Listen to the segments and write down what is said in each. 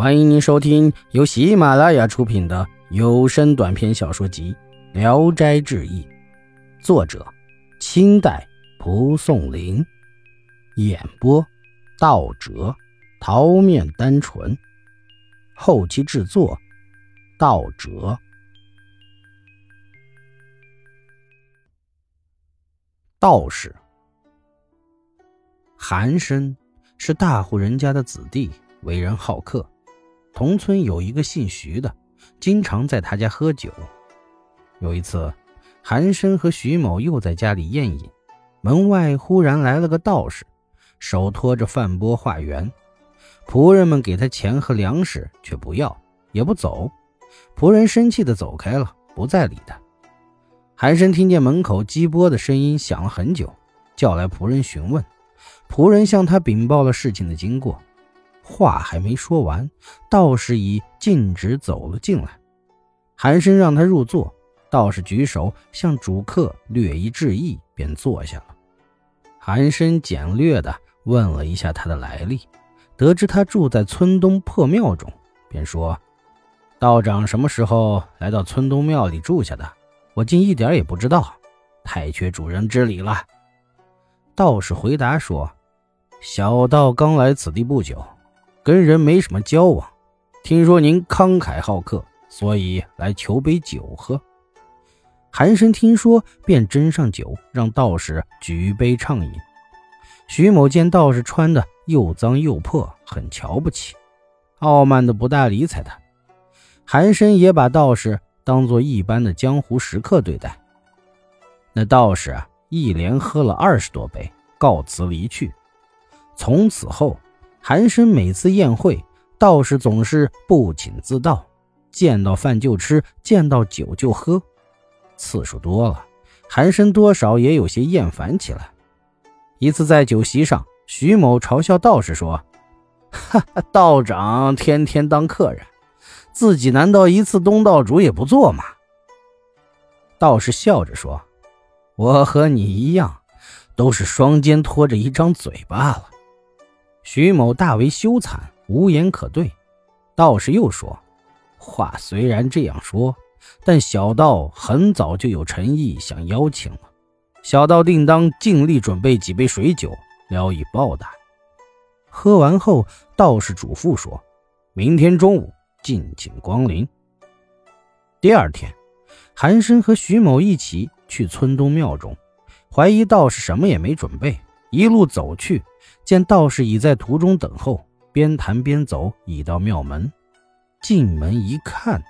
欢迎您收听由喜马拉雅出品的有声短篇小说集《聊斋志异》，作者：清代蒲松龄，演播：道哲、桃面单纯，后期制作：道哲。道士韩生是大户人家的子弟，为人好客。同村有一个姓徐的，经常在他家喝酒。有一次，韩生和徐某又在家里宴饮，门外忽然来了个道士，手托着饭钵化缘。仆人们给他钱和粮食，却不要，也不走。仆人生气的走开了，不再理他。韩生听见门口击钵的声音响了很久，叫来仆人询问。仆人向他禀报了事情的经过。话还没说完，道士已径直走了进来。韩生让他入座，道士举手向主客略一致意，便坐下了。韩生简略地问了一下他的来历，得知他住在村东破庙中，便说：“道长什么时候来到村东庙里住下的？我竟一点也不知道，太缺主人之礼了。”道士回答说：“小道刚来此地不久。”跟人没什么交往，听说您慷慨好客，所以来求杯酒喝。韩生听说，便斟上酒，让道士举杯畅饮。徐某见道士穿的又脏又破，很瞧不起，傲慢的不大理睬他。韩生也把道士当做一般的江湖食客对待。那道士啊，一连喝了二十多杯，告辞离去。从此后。韩生每次宴会，道士总是不请自到，见到饭就吃，见到酒就喝，次数多了，韩生多少也有些厌烦起来。一次在酒席上，徐某嘲笑道士说：“哈哈，道长天天当客人，自己难道一次东道主也不做吗？”道士笑着说：“我和你一样，都是双肩托着一张嘴罢了。”徐某大为羞惭，无言可对。道士又说：“话虽然这样说，但小道很早就有诚意想邀请了。小道定当尽力准备几杯水酒，聊以报答。”喝完后，道士嘱咐说：“明天中午敬请光临。”第二天，韩生和徐某一起去村东庙中，怀疑道士什么也没准备，一路走去。见道士已在途中等候，边谈边走，已到庙门。进门一看，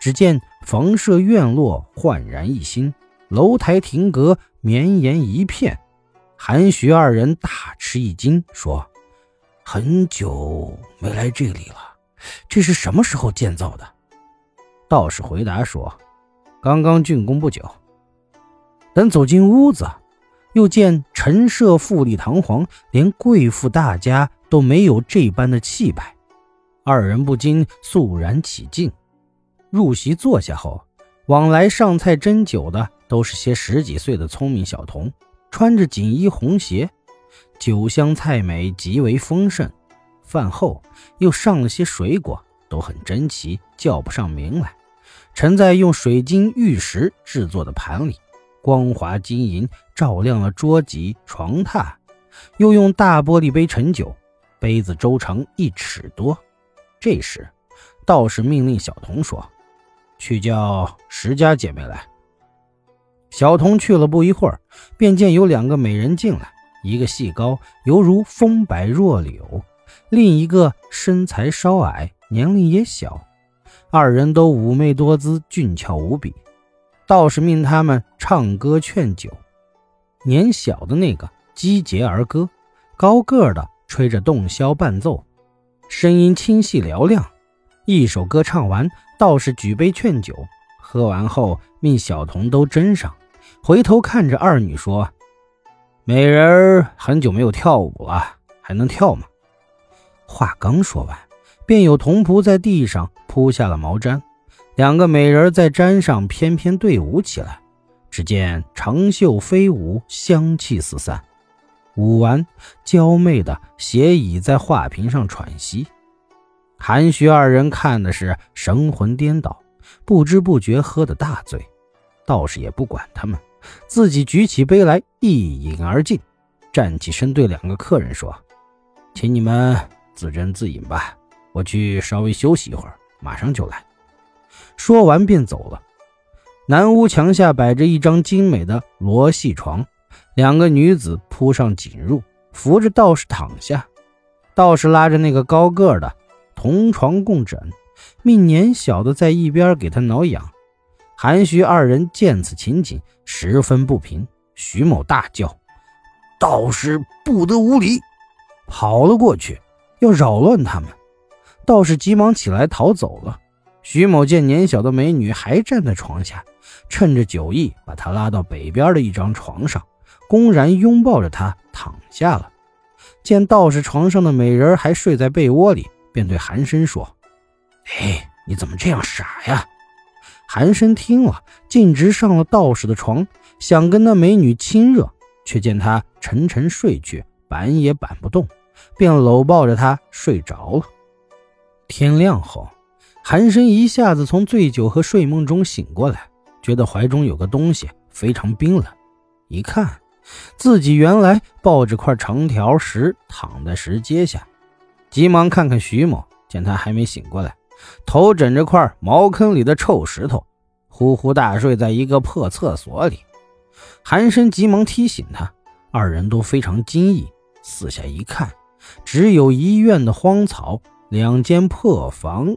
只见房舍院落焕然一新，楼台亭阁绵延一片。韩徐二人大吃一惊，说：“很久没来这里了，这是什么时候建造的？”道士回答说：“刚刚竣工不久。”等走进屋子。又见陈设富丽堂皇，连贵妇大家都没有这般的气派，二人不禁肃然起敬。入席坐下后，往来上菜斟酒的都是些十几岁的聪明小童，穿着锦衣红鞋，酒香菜美，极为丰盛。饭后又上了些水果，都很珍奇，叫不上名来，盛在用水晶玉石制作的盘里。光滑晶莹，照亮了桌几床榻，又用大玻璃杯盛酒，杯子周长一尺多。这时，道士命令小童说：“去叫石家姐妹来。”小童去了，不一会儿，便见有两个美人进来，一个细高，犹如风摆若柳；另一个身材稍矮，年龄也小。二人都妩媚多姿，俊俏无比。道士命他们唱歌劝酒，年小的那个击节而歌，高个的吹着洞箫伴奏，声音清细嘹亮。一首歌唱完，道士举杯劝酒，喝完后命小童都斟上，回头看着二女说：“美人儿很久没有跳舞了，还能跳吗？”话刚说完，便有童仆在地上铺下了毛毡。两个美人在毡上翩翩对舞起来，只见长袖飞舞，香气四散。舞完，娇媚的斜倚在画屏上喘息。韩徐二人看的是神魂颠倒，不知不觉喝得大醉。道士也不管他们，自己举起杯来一饮而尽，站起身对两个客人说：“请你们自斟自饮吧，我去稍微休息一会儿，马上就来。”说完便走了。南屋墙下摆着一张精美的罗戏床，两个女子铺上锦褥，扶着道士躺下。道士拉着那个高个的同床共枕，命年小的在一边给他挠痒。韩徐二人见此情景，十分不平。徐某大叫：“道士不得无礼！”跑了过去，要扰乱他们。道士急忙起来逃走了。徐某见年小的美女还站在床下，趁着酒意，把她拉到北边的一张床上，公然拥抱着她躺下了。见道士床上的美人还睡在被窝里，便对韩生说：“哎，你怎么这样傻呀？”韩生听了，径直上了道士的床，想跟那美女亲热，却见她沉沉睡去，板也板不动，便搂抱着她睡着了。天亮后。韩生一下子从醉酒和睡梦中醒过来，觉得怀中有个东西非常冰冷。一看，自己原来抱着块长条石躺在石阶下，急忙看看徐某，见他还没醒过来，头枕着块茅坑里的臭石头，呼呼大睡在一个破厕所里。韩生急忙提醒他，二人都非常惊异，四下一看，只有一院的荒草，两间破房。